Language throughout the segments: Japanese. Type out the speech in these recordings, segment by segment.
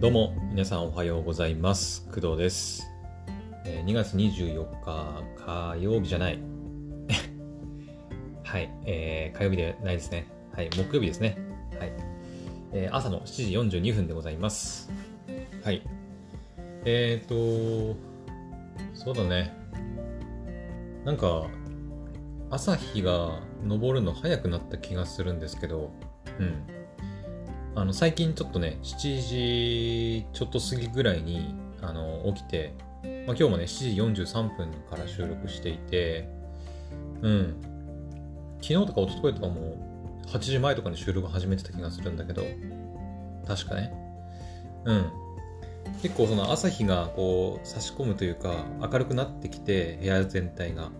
どうも皆さんおはようございます。工藤です、えー2月24日火曜日じゃない。はい、えー火曜日でないですね。はい木曜日ですね。はい、えー朝の7時42分でございます。はい。えーとそうだね。なんか朝日が昇るの早くなった気がするんですけどうん。あの最近ちょっとね、7時ちょっと過ぎぐらいにあの起きて、まあ、今日もね、7時43分から収録していて、うん。昨日とか一昨日とかも8時前とかに収録始めてた気がするんだけど、確かね。うん。結構その朝日がこう差し込むというか明るくなってきて部屋全体が。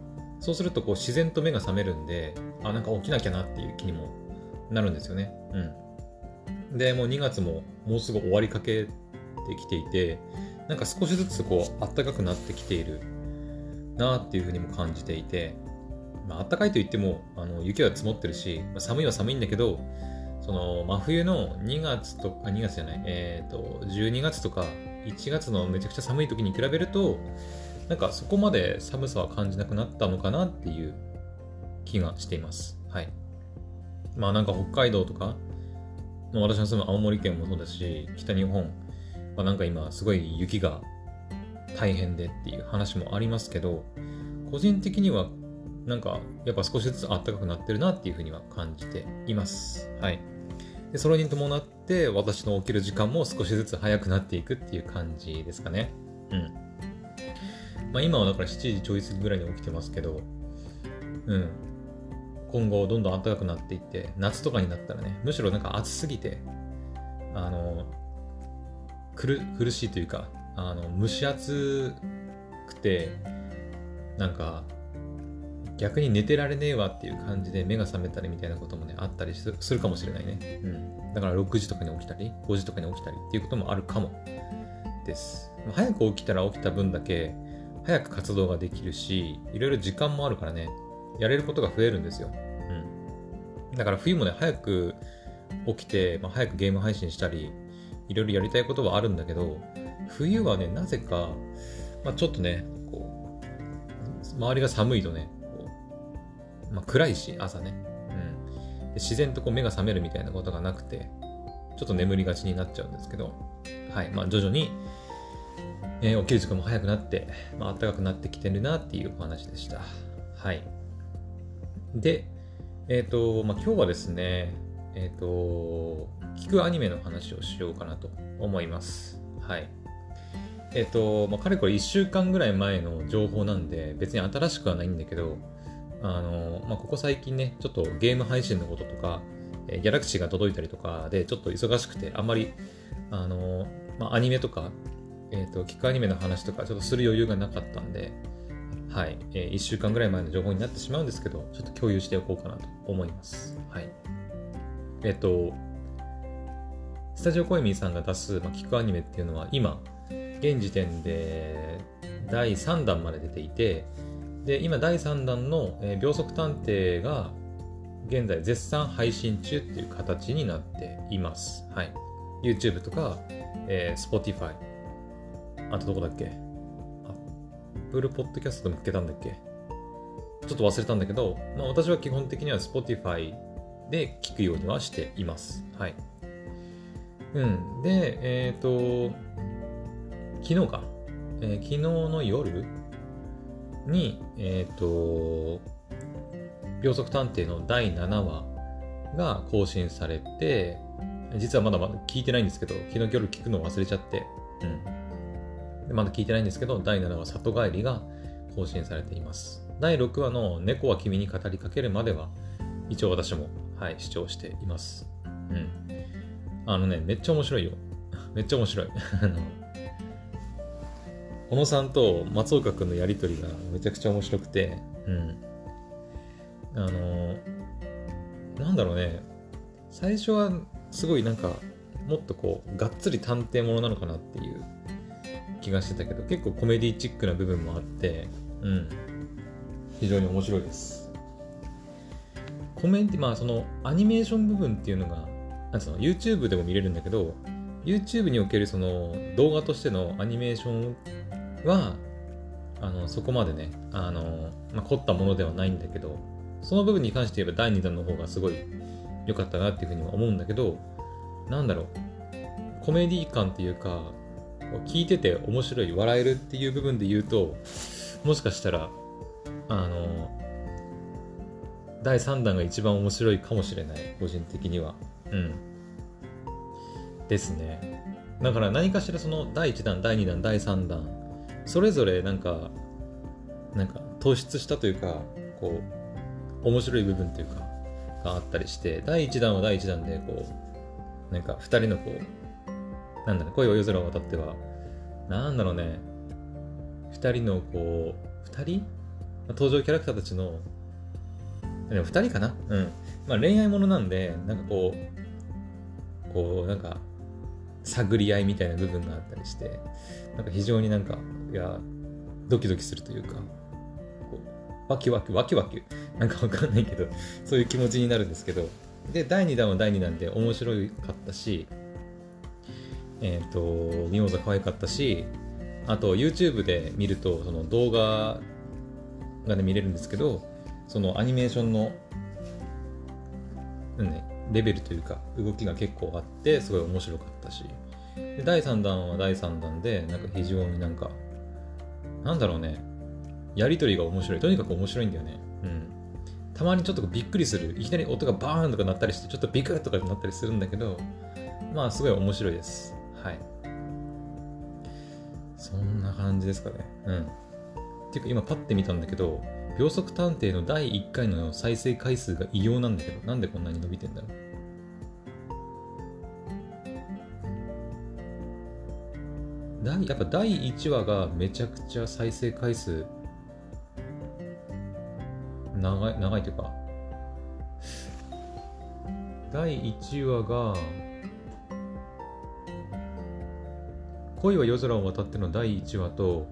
そうするとこう自然と目が覚めるんで、あ、なんか起きなきゃなっていう気にもなるんですよね。うん。で、もう2月ももうすぐ終わりかけてきていて、なんか少しずつこう暖かくなってきているなっていうふうにも感じていて、まあ暖かいといってもあの雪は積もってるし、まあ寒いは寒いんだけど、その真冬の2月とか、2月じゃない、えっ、と、12月とか1月のめちゃくちゃ寒い時に比べると、なんかそこまで寒さは感じなくなったのかなっていう気がしています。はい。まあなんか北海道とか、まあ私の住む青森県もそうですし、北日本、まあ、なんか今すごい雪が大変でっていう話もありますけど、個人的にはなんかやっぱ少しずつ暖かくなってるなっていうふうには感じています。はい。で、それに伴って私の起きる時間も少しずつ早くなっていくっていう感じですかね。うん。まあ今はだから7時ちょい過ぎぐらいに起きてますけど、うん。今後どんどん暖かくなっていって夏とかになったらねむしろなんか暑すぎてあの苦苦しいというかあの蒸し暑くてなんか逆に寝てられねえわっていう感じで目が覚めたりみたいなこともねあったりするかもしれないね、うん、だから6時とかに起きたり5時とかに起きたりっていうこともあるかも。です。早く起きたら起きた分だけ早く活動ができるしいろいろ時間もあるからね。やれることが増えるんですよ。うん。だから冬もね、早く起きて、まあ、早くゲーム配信したり、いろいろやりたいことはあるんだけど、冬はね、なぜか、まあ、ちょっとね、こう、周りが寒いとね、まあ、暗いし、朝ね。うんで。自然とこう目が覚めるみたいなことがなくて、ちょっと眠りがちになっちゃうんですけど、はい。まあ、徐々に、えー起きる時間も早くなって、まあ、暖かくなってきてるなっていうお話でした。はい。で、えっ、と、まあ、今日はですね、えっ、と、聞くアニメの話をしようかなと思います。はい。えっ、と、まあ、かれこれ1週間ぐらい前の情報なんで、別に新しくはないんだけど、あの、まあ、ここ最近ね、ちょっとゲーム配信のこととか、えーギャラクシーが届いたりとかで、ちょっと忙しくて、あんまり、あの、まあ、アニメとか、えっ、と、聞くアニメの話とか、ちょっとする余裕がなかったんで、はい、えー1週間ぐらい前の情報になってしまうんですけど、ちょっと共有しておこうかなと思います。はい。えっ、と、スタジオコエミーさんが出す、まあ、聞くアニメっていうのは、今、現時点で第3弾まで出ていて、で、今第3弾の、えー秒速探偵が、現在絶賛配信中っていう形になっています。はい。YouTube とか、えー Spotify、あとどこだっけ？Apple Podcast でも聞けたんだっけ？ちょっと忘れたんだけど、まあ、私は基本的には Spotify で聞くようにはしています。はい。うん。で、えっ、と、昨日か、えー昨日の夜に、えっ、と、秒速探偵の第7話が更新されて、実はまだまだ聞いてないんですけど、昨日夜聞くの忘れちゃって、うん。まだ聞いてないんですけど、第7話里帰りが更新されています。第6話の猫は君に語りかけるまでは、一応私も、はい、視聴しています。うん。あのね、めっちゃ面白いよ。めっちゃ面白い。あの、小野さんと松岡君のやりとりがめちゃくちゃ面白くて、うん。あの、なんだろうね、最初はすごいなんか、もっとこう、がっつり探偵ものなのかなっていう気がしてたけど、結構コメディチックな部分もあって、うん。非常に面白いです。コメンテまあそのアニメーション部分っていうのが、なんつうの、YouTube でも見れるんだけど、YouTube におけるその動画としてのアニメーションは、あの、そこまでね、あの、まあ、凝ったものではないんだけど、その部分に関して言えば第2弾の方がすごい良かったなっていうふうには思うんだけど、なんだろう、コメディ感っていうか、聞いてて面白い、笑えるっていう部分で言うと、もしかしたら、あの、第3弾が一番面白いかもしれない、個人的には。うん。ですね。だから何かしらその第1弾、第2弾、第3弾、それぞれなんか、なんか突出したというか、こう、面白い部分というか、があったりして、第1弾は第1弾で、こう、なんか2人のこう、なんだろう、恋は夜空を渡っては、なんだろうね、2人のこう、2人？登場キャラクターたちのでも2人かな？うん。まあ恋愛ものなんで、なんかこう、こう、なんか、探り合いみたいな部分があったりして、なんか非常になんか、いや、ドキドキするというか、こうワキワキ、ワキワキ、なんかわかんないけど、そういう気持ちになるんですけど、で、第2弾は第2弾で面白かったし、えっ、ー、と、ミモザ可愛かったし、あと YouTube で見ると、その動画がね、見れるんですけど、そのアニメーションの、ね、レベルというか動きが結構あってすごい面白かったし。で第3弾は第3弾でなんか非常になんかなんだろうねやりとりが面白い。とにかく面白いんだよね。うん。たまにちょっとびっくりする。いきなり音がバーンとか鳴ったりしてちょっとビクッとかなったりするんだけどまあすごい面白いです。はい。そんな感じですかね。うん。っていうか今パッて見たんだけど秒速探偵の第1回の再生回数が異様なんだけど、なんでこんなに伸びてんだろう。第やっぱ第1話がめちゃくちゃ再生回数長い、長いというか、第1話が、恋は夜空を渡っての第1話と、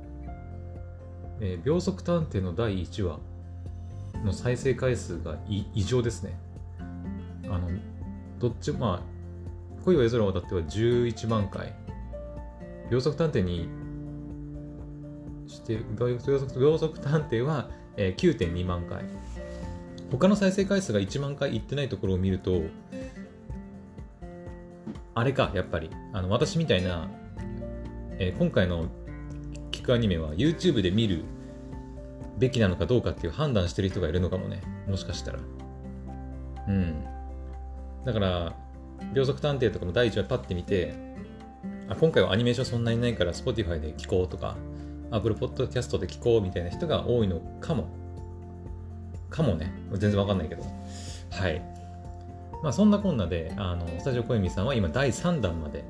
えー、秒速探偵の第1話の再生回数が異常ですね。あの、どっちも、まあ、恋は夜空を渡っては11万回。秒速探偵にして、秒速秒速探偵は、えー、9.2万回。他の再生回数が1万回いってないところを見ると、あれか、やっぱり。あの、私みたいな、えー、今回のクアニメは YouTube で見るべきなのかどうかっていう判断してる人がいるのかもね。もしかしたら。うん。だから、秒速探偵とかも第1話パッて見て、あ、今回はアニメーションそんなにないから Spotify で聞こうとか、Apple Podcast で聞こうみたいな人が多いのかも。かもね。全然わかんないけど。はい。まあそんなこんなで、あの、スタジオコエミさんは今第3弾まで、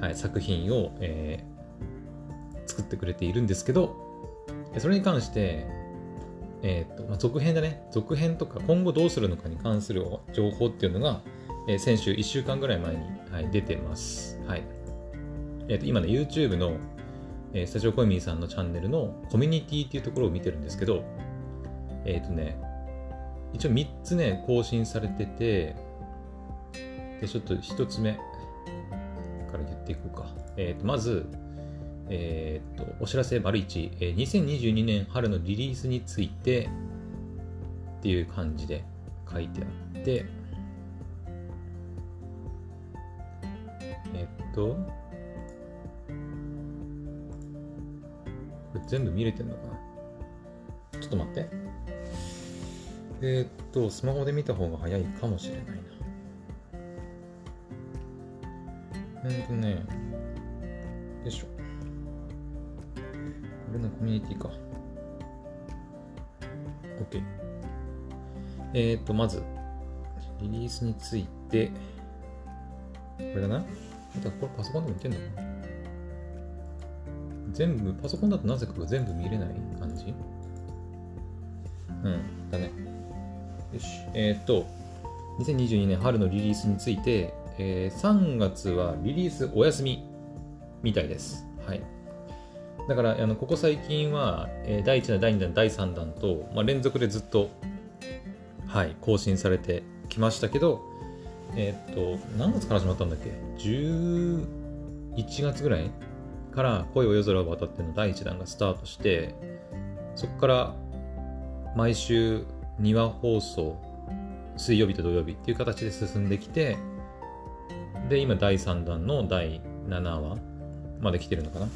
はい、作品を、えー、作ってくれているんですけど、それに関して、えーとまあ、続編だね、続編とか今後どうするのかに関する情報っていうのが、えー、先週1週間ぐらい前に、はい、出てます。はいえーと、今ね、YouTube の、えー、スタジオコイミーさんのチャンネルのコミュニティっていうところを見てるんですけど、えっ、ー、とね、一応3つね、更新されてて、で、ちょっと1つ目から言っていこうか。えっ、ー、と、まず、えー、っと、お知らせ丸1、えー、2022年春のリリースについてっていう感じで書いてあって、えー、っと、これ全部見れてんのかな？ちょっと待って。えー、っと、スマホで見た方が早いかもしれないな。えっとね、よいしょ。れのコミュニティか。OK。えっ、ー、と、まず、リリースについて、これだな。あとこれパソコンでもいけんのかな全部、パソコンだとなぜか全部見れない感じ？うん、だね。よし。えっ、ー、と、2022年春のリリースについて、えー、3月はリリースお休みみたいです。はい。だからあのここ最近は、えー、第1弾、第2弾、第3弾と、まあ、連続でずっと、はい、更新されてきましたけど、えー、っと、何月から始まったんだっけ？11月ぐらいから恋を夜空を渡っての第1弾がスタートして、そこから毎週2話放送、水曜日と土曜日っていう形で進んできて、で、今第3弾の第7話まで来てるのかな？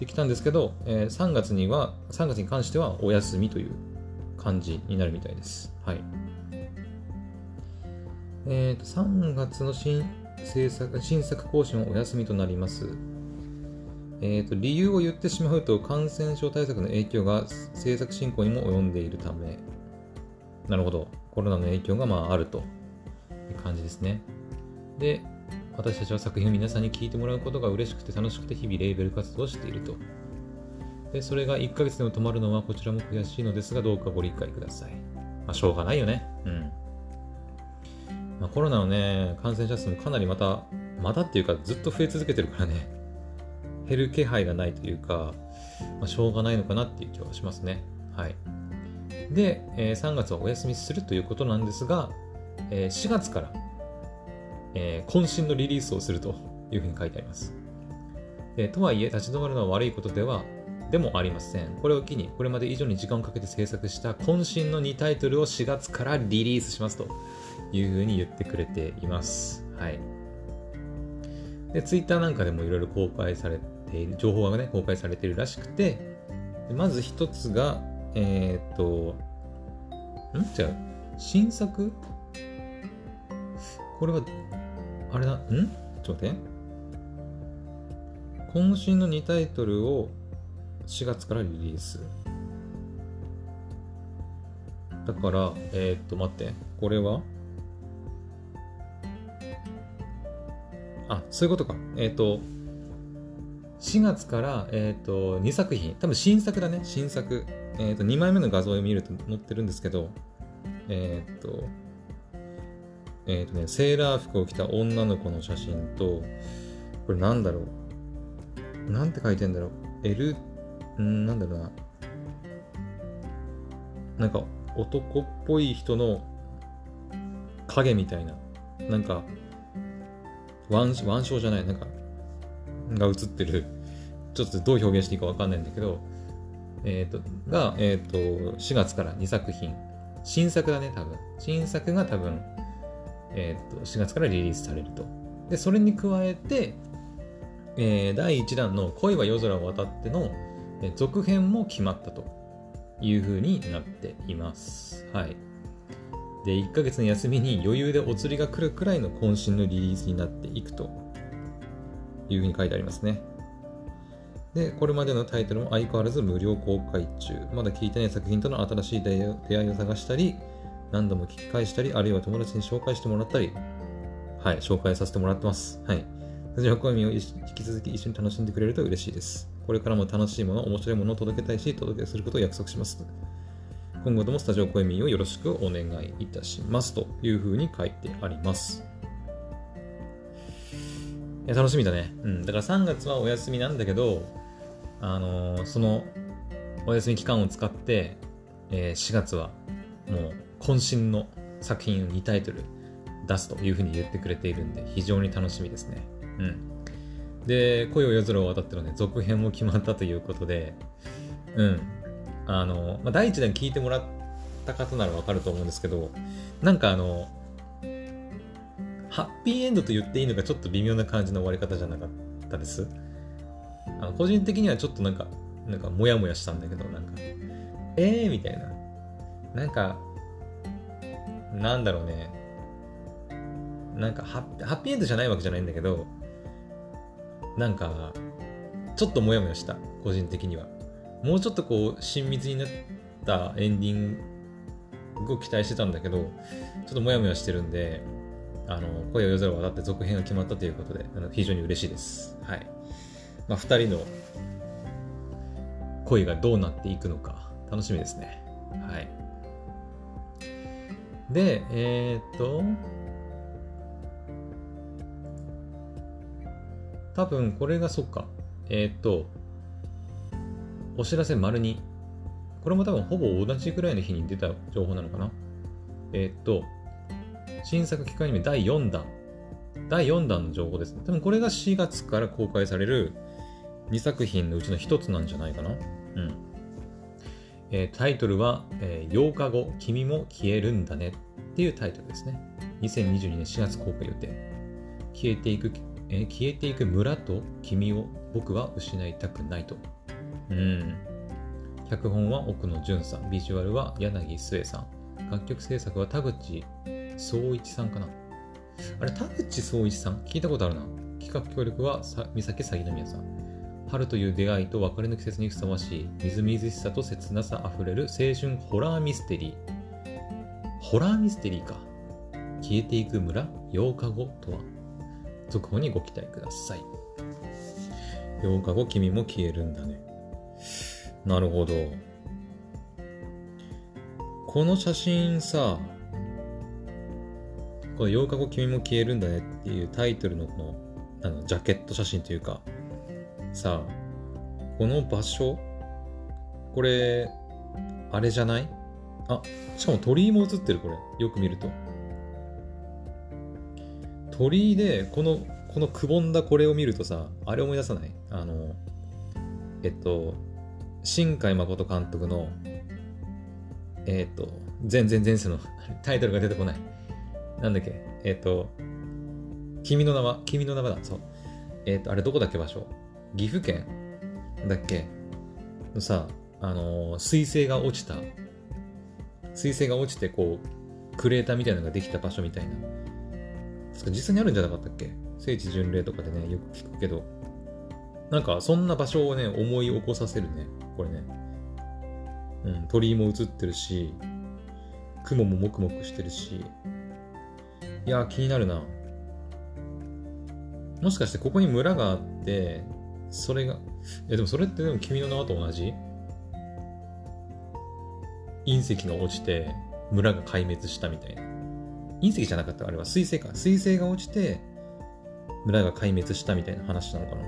できたんですけど、えー、3月には、3月に関してはお休みという感じになるみたいです。はい。えっ、ー、と、3月の新制作、新作更新はお休みとなります。えっ、ー、と、理由を言ってしまうと、感染症対策の影響が制作進行にも及んでいるため、なるほど。コロナの影響がまああるという感じですね。で、私たちは作品を皆さんに聞いてもらうことが嬉しくて楽しくて日々レーベル活動をしていると。で、それが1ヶ月でも止まるのはこちらも悔しいのですが、どうかご理解ください。まあ、しょうがないよね。うん。まあ、コロナのね、感染者数もかなりまた、またっていうかずっと増え続けてるからね、減る気配がないというか、まあ、しょうがないのかなっていう気はしますね。はい。で、えー、3月はお休みするということなんですが、えー、4月から、えー、渾身のリリースをするというふうに書いてあります。えとはいえ、立ち止まるのは悪いことではでもありません。これを機に、これまで以上に時間をかけて制作した渾身の2タイトルを4月からリリースしますというふうに言ってくれています。はい。で、ツイッターなんかでもいろいろ公開されている、情報がね、公開されているらしくて、まず一つが、えー、っと、ん？じゃあ、新作？これは、あれだ、ん？ちょっと待って。渾身の2タイトルを4月からリリース。だから、えー、っと、待って。これは？あ、そういうことか。えっ、と、4月から、えっ、と、2作品。多分新作だね。新作。えっ、と、2枚目の画像を見ると載ってるんですけど、えっ、と、えっ、とね、セーラー服を着た女の子の写真と、これなんだろう？なんて書いてんだろう？L、んなんだろうな。なんか、男っぽい人の影みたいな。なんか、腕腕章じゃない、なんか、が映ってる、ちょっとどう表現していいかわかんないんだけど、えっ、ー、と、が、えっ、ー、と、4月から2作品。新作だね、多分。新作が多分、え、ー、と、4月からリリースされると。で、それに加えて、えー、第1弾の恋は夜空を渡っての、続編も決まったという風になっています。はい。で、1ヶ月の休みに余裕でお釣りが来るくらいの渾身のリリースになっていくというふうに書いてありますね。で、これまでのタイトルも相変わらず無料公開中。まだ聞いてない作品との新しい出会いを探したり、何度も聞き返したり、あるいは友達に紹介してもらったり、はい、紹介させてもらってます。はい。辻は声を引き続き一緒に楽しんでくれると嬉しいです。これからも楽しいもの、面白いものを届けたいし、届けすることを約束します。今後ともスタジオ声ミをよろしくお願いいたしますというふうに書いてあります。いや楽しみだね。うん。だから3月はお休みなんだけど、あのー、そのお休み期間を使って、えー、4月はもう渾身の作品を2タイトル出すというふうに言ってくれているんで、非常に楽しみですね。うん。で、恋を夜空を渡ってのね、続編も決まったということで、うん。あの、まあ、第一弾聞いてもらった方ならわかると思うんですけど、なんかあの、ハッピーエンドと言っていいのかちょっと微妙な感じの終わり方じゃなかったです？あの個人的にはちょっとなんか、なんかモヤモヤしたんだけど、なんか、えーみたいな。なんか、なんだろうね。なんかハッピーエンドじゃないわけじゃないんだけど、なんか、ちょっとモヤモヤした、個人的には。もうちょっとこう親密になったエンディングを期待してたんだけどちょっとモヤモヤしてるんであの声を夜空を渡って続編が決まったということであの非常に嬉しいですはいまあ、2人の恋がどうなっていくのか楽しみですねはいでえー、っと多分これがそっかえー、っとお知らせ丸2。これも多分ほぼ同じくらいの日に出た情報なのかな？えー、っと、新作期間アニメ第4弾第4弾の情報ですね。多分これが4月から公開される2作品のうちの1つなんじゃないかな？うん。えー、タイトルは、えー、8日後、君も消えるんだねっていうタイトルですね。2022年4月公開予定。消えていく、えー、消えていく村と君を僕は失いたくないと。うん。脚本は奥野淳さん、ビジュアルは柳末さん、楽曲制作は田口総一さんかな。あれ、田口総一さん？聞いたことあるな。企画協力は三崎さぎの宮さん。春という出会いと別れの季節にふさわしい、みずみずしさと切なさあふれる青春ホラーミステリー。ホラーミステリーか。消えていく村8日後とは。続報にご期待ください。8日後君も消えるんだね。なるほど。この写真さ、この8日後君も消えるんだねっていうタイトルのこの、あの、ジャケット写真というか、さあ、この場所、これ、あれじゃない？あ、しかも鳥居も映ってる、これ。よく見ると。鳥居で、この、このくぼんだこれを見るとさ、あれ思い出さない？あの、えっと、新海誠監督の、えっ、と、全然前世の タイトルが出てこない。なんだっけ？えっ、と、君の名は、君の名はだ。そう。えっ、と、あれどこだっけ場所？岐阜県だっけ？のさ、あの水星が落ちた、水星が落ちてこう、クレーターみたいなのができた場所みたいな。実際にあるんじゃなかったっけ？聖地巡礼とかでね、よく聞くけど。なんか、そんな場所をね、思い起こさせるね。これね。うん、鳥居も映ってるし、雲ももくもくしてるし。いや、気になるな。もしかしてここに村があって、それが、え、でもそれってでも君の名はと同じ？隕石が落ちて村が壊滅したみたいな。隕石じゃなかったあれは水星か。水星が落ちて村が壊滅したみたいな話なのかな。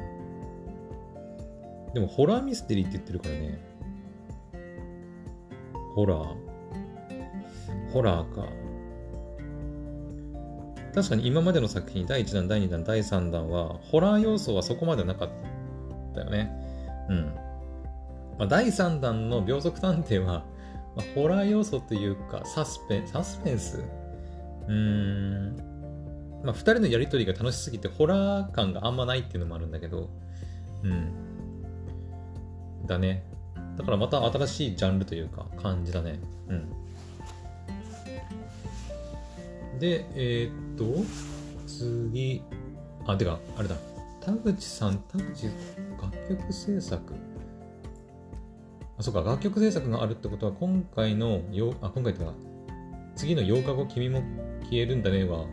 でもホラーミステリーって言ってるからね。ホラーホラーか。確かに今までの作品、第1弾、第2弾、第3弾は、ホラー要素はそこまでなかったよね。うん。まあ、第3弾の秒速探偵は、まあ、ホラー要素というか、サスペン、サスペンス？うーん。まあ、2人のやりとりが楽しすぎて、ホラー感があんまないっていうのもあるんだけど、うん。だね。だからまた新しいジャンルというか感じだね。うん。で、えー、っと、次、あ、てか、あれだ。田口さん、田口楽曲制作。あ、そうか、楽曲制作があるってことは、今回の、よあ、今回ってか、次の8日後君も消えるんだねは、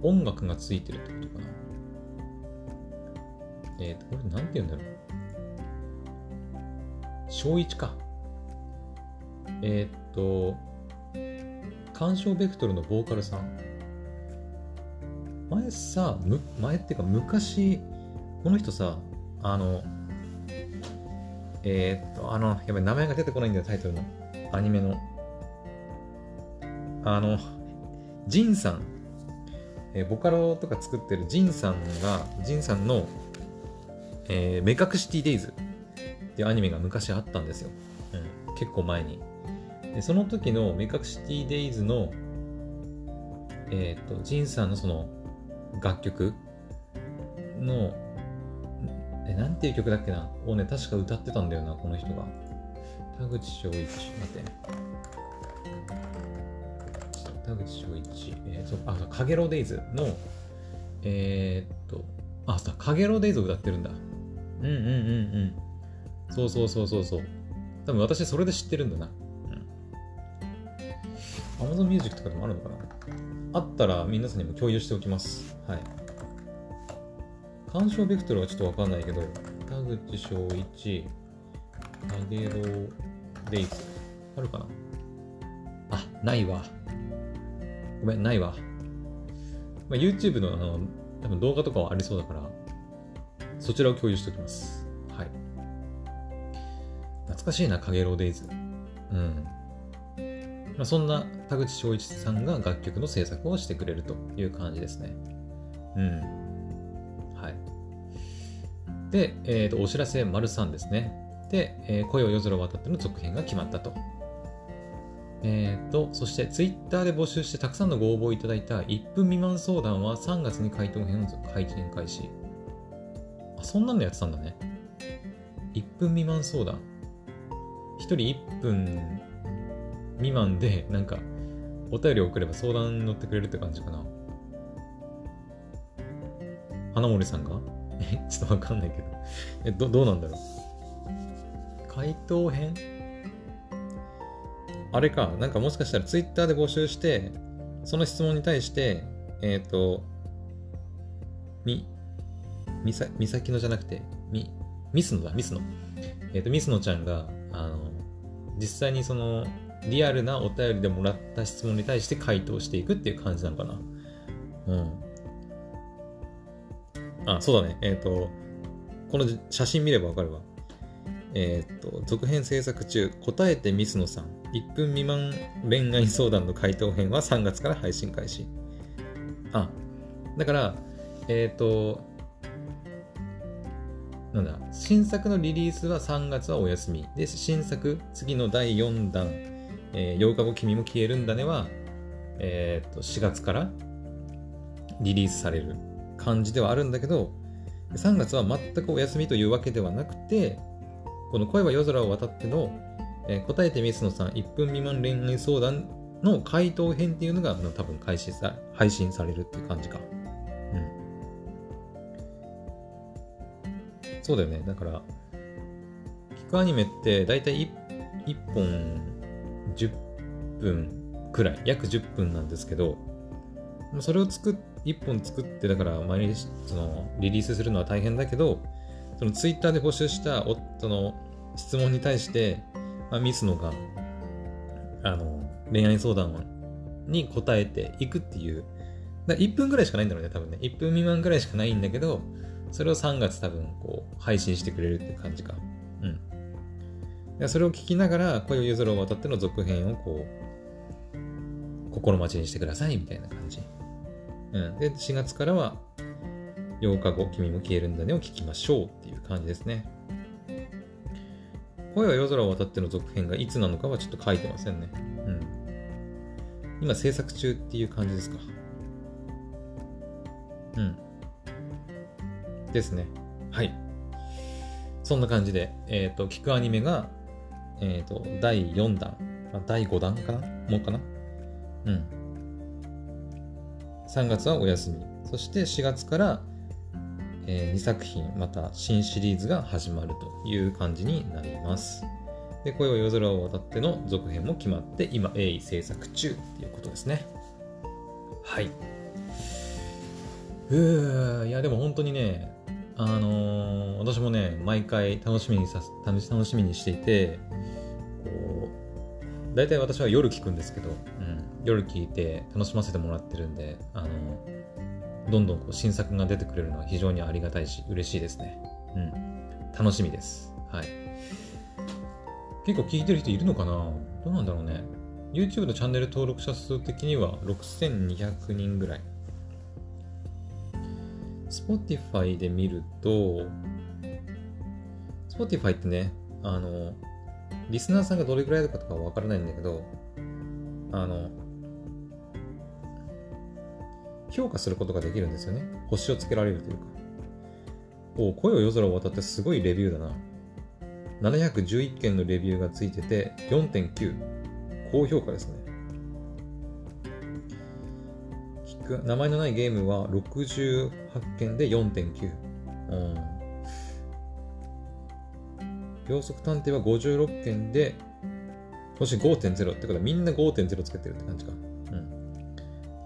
音楽がついてるってことかな。えっ、と、これなんて言うんだろう。小1か。えー、っと、鑑賞ベクトルのボーカルさん。前さ、前っていうか昔、この人さ、あの、えー、っと、あの、やっぱり名前が出てこないんだよ、タイトルの。アニメの。あの、ジンさん。えー、ボカロとか作ってるジンさんが、ジンさんの、えー、目隠しティデイズっていうアニメが昔あったんですよ。うん、結構前に。でその時のメカクシティデイズの、えっ、ー、と、ジンさんのその楽曲？の、え、なんていう曲だっけな？をね、確か歌ってたんだよな、この人が。田口翔一、待って。田口翔一、えー、そ、あ、そう、かげろデイズの、えー、っと、あ、そう、かげろデイズを歌ってるんだ。うんうんうんうん。そうそうそうそうそう。多分私それで知ってるんだな。うん。Amazon Music とかでもあるのかな？あったら皆さんにも共有しておきます。はい。鑑賞ベクトルはちょっとわかんないけど、田口翔一、かげろデイズ。あるかな？あ、ないわ。ごめん、ないわ。まあ、YouTube のあの多分動画とかはありそうだから、そちらを共有しておきます。はい懐かしいな、かげろうデイズ。うん。まあ、そんな田口翔一さんが楽曲の制作をしてくれるという感じですね。うん。はい。で、え、ー、と、お知らせ丸3ですね。で、えー、声を夜空渡っての続編が決まったと。えっ、ー、と、そしてツイッターで募集してたくさんのご応募いただいた1分未満相談は3月に回答編を配信開始。あ、そんなのやってたんだね。1分未満相談。1人1分未満で、なんか、お便りを送れば相談に乗ってくれるって感じかな。花森さんが？え、ちょっとわかんないけど。え、ど、どうなんだろう？回答編？あれか、なんかもしかしたらツイッターで募集して、その質問に対して、えっ、ー、と、み、みさ、みさきのじゃなくて、み、ミスノだ、ミスノ。えっ、ー、と、ミスノちゃんが、あの、実際にその、リアルなお便りでもらった質問に対して回答していくっていう感じなのかな。うん。あ、そうだね。えっ、ー、と、この写真見ればわかるわ。えっ、ー、と、続編制作中、答えてミスノさん、1分未満恋愛相談の回答編は3月から配信開始。あ、だから、えっ、ー、と、なんだ、新作のリリースは3月はお休み。で、新作、次の第4弾、えー、8日後君も消えるんだねは、えっ、と、4月からリリースされる感じではあるんだけど、3月は全くお休みというわけではなくて、この声は夜空を渡っての、えー、答えてミスノさん1分未満恋愛相談の回答編っていうのが多分開始さ、配信されるっていう感じか。うん。そうだよね。だから、聞くアニメって大体 1, 1本10分くらい、約10分なんですけど、それを作っ、1本作って、だから毎日そのリリースするのは大変だけど、そのツイッターで募集した夫の質問に対して、まあ、ミスノが、あの、恋愛相談に答えていくっていう、だ1分ぐらいしかないんだろうね、多分ね。1分未満ぐらいしかないんだけど、それを3月多分こう配信してくれるって感じか。それを聞きながら、恋を譲るを渡っての続編をこう、心待ちにしてくださいみたいな感じ。うん。で、4月からは、8日後、君も消えるんだねを聞きましょうっていう感じですね。声は夜空を渡っての続編がいつなのかはちょっと書いてませんね。うん。今制作中っていう感じですか。うん。ですね。はい。そんな感じで、えっ、ー、と、聞くアニメが、えっ、ー、と、第4弾、第5弾かな？もうかな？うん。3月はお休み。そして4月から、えー、2作品、また新シリーズが始まるという感じになります。で、声を夜空を渡っての続編も決まって、今、鋭意制作中っていうことですね。はい。うー、いや、でも本当にね、あのー、私もね、毎回楽しみにさ楽しみにしていて、大体私は夜聞くんですけど、うん、夜聞いて楽しませてもらってるんで、あのーどんどんこう新作が出てくれるのは非常にありがたいし、嬉しいですね。うん。楽しみです。はい。結構聞いてる人いるのかな？どうなんだろうね。YouTube のチャンネル登録者数的には6200人ぐらい。Spotify で見ると、Spotify ってね、あの、リスナーさんがどれぐらいだかとかわからないんだけど、あの、評価することができるんですよね。星をつけられるというか。お声を夜空を渡ってすごいレビューだな。711件のレビューがついてて4.9。高評価ですね。名前のないゲームは68件で4.9。うん。秒速探偵は56件で星5.0ってことはみんな5.0つけてるって感じか。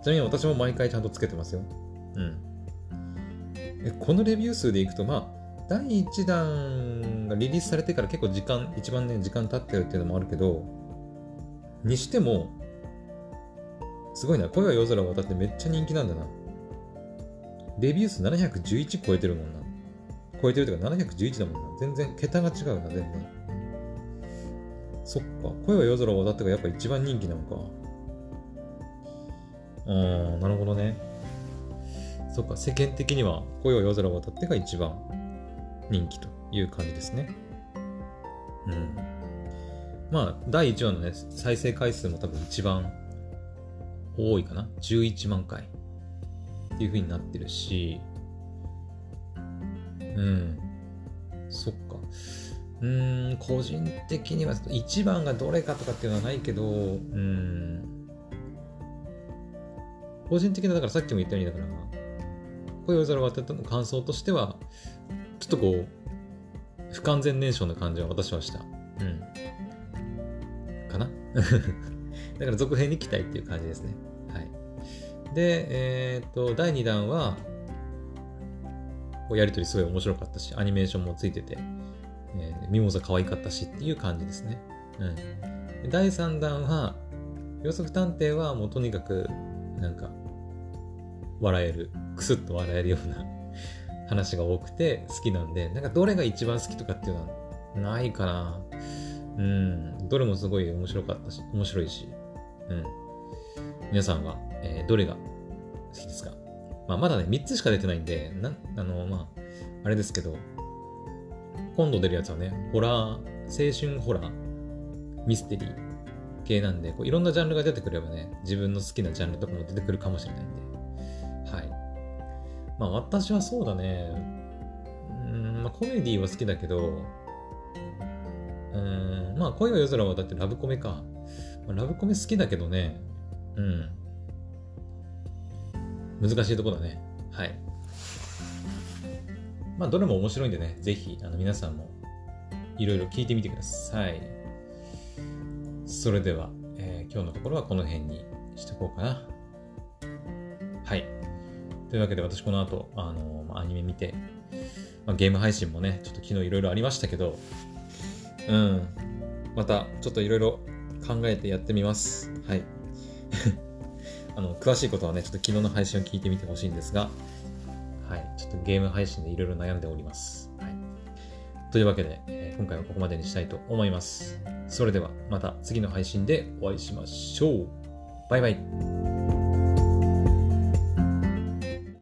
ちなみに私も毎回ちゃんとつけてますよ。うん。えこのレビュー数でいくと、まあ、第1弾がリリースされてから結構時間、一番ね、時間経ってるっていうのもあるけど、にしても、すごいな。声は夜空を渡ってめっちゃ人気なんだな。レビュー数711超えてるもんな。超えてるというか711だもんな。全然、桁が違うな、全然。そっか。声は夜空を渡ってがやっぱ一番人気なのか。ああ、なるほどね。そっか、世間的には恋は夜空を渡ってが一番人気という感じですね。うん。まあ、第1話のね、再生回数も多分一番多いかな。11万回っていう風になってるし、うん。そっか。うん、個人的には1番がどれかとかっていうのはないけど、うん。個人的な、だからさっきも言ったように、だから、恋夜空を渡ったの感想としては、ちょっとこう、不完全燃焼な感じは私はした。うん。かな？だから続編に期待っていう感じですね。はい。で、えー、っと、第2弾は、やりとりすごい面白かったし、アニメーションもついてて、えー、ミモザ可愛かったしっていう感じですね。うん。第3弾は、予測探偵はもうとにかく、なんか、笑える、くすっと笑えるような話が多くて好きなんで、なんかどれが一番好きとかっていうのはないかな。うん。どれもすごい面白かったし、面白いし。うん。皆さんは、えー、どれが好きですか？まあ、まだね、3つしか出てないんで、な、あの、まあ、あれですけど、今度出るやつはね、ホラー、青春ホラー、ミステリー系なんで、こういろんなジャンルが出てくればね、自分の好きなジャンルとかも出てくるかもしれないんで、はい。まあ、私はそうだね、うん、まあ、コメディは好きだけど、うん、まあ、恋は夜空はだってラブコメか。ラブコメ好きだけどね、うん。難しいとこだね。はい。まあ、どれも面白いんでね、ぜひ、あの、皆さんも、いろいろ聞いてみてください。それでは、えー、今日のところはこの辺にしとこうかな。はい。というわけで、私この後、あのー、アニメ見て、まあ、ゲーム配信もね、ちょっと昨日いろいろありましたけど、うん。また、ちょっといろいろ考えてやってみます。はい。あの、詳しいことはね、ちょっと昨日の配信を聞いてみてほしいんですが、はい、ちょっとゲーム配信でいろいろ悩んでおります。はい。というわけで、えー、今回はここまでにしたいと思います。それではまた次の配信でお会いしましょう。バイバイ。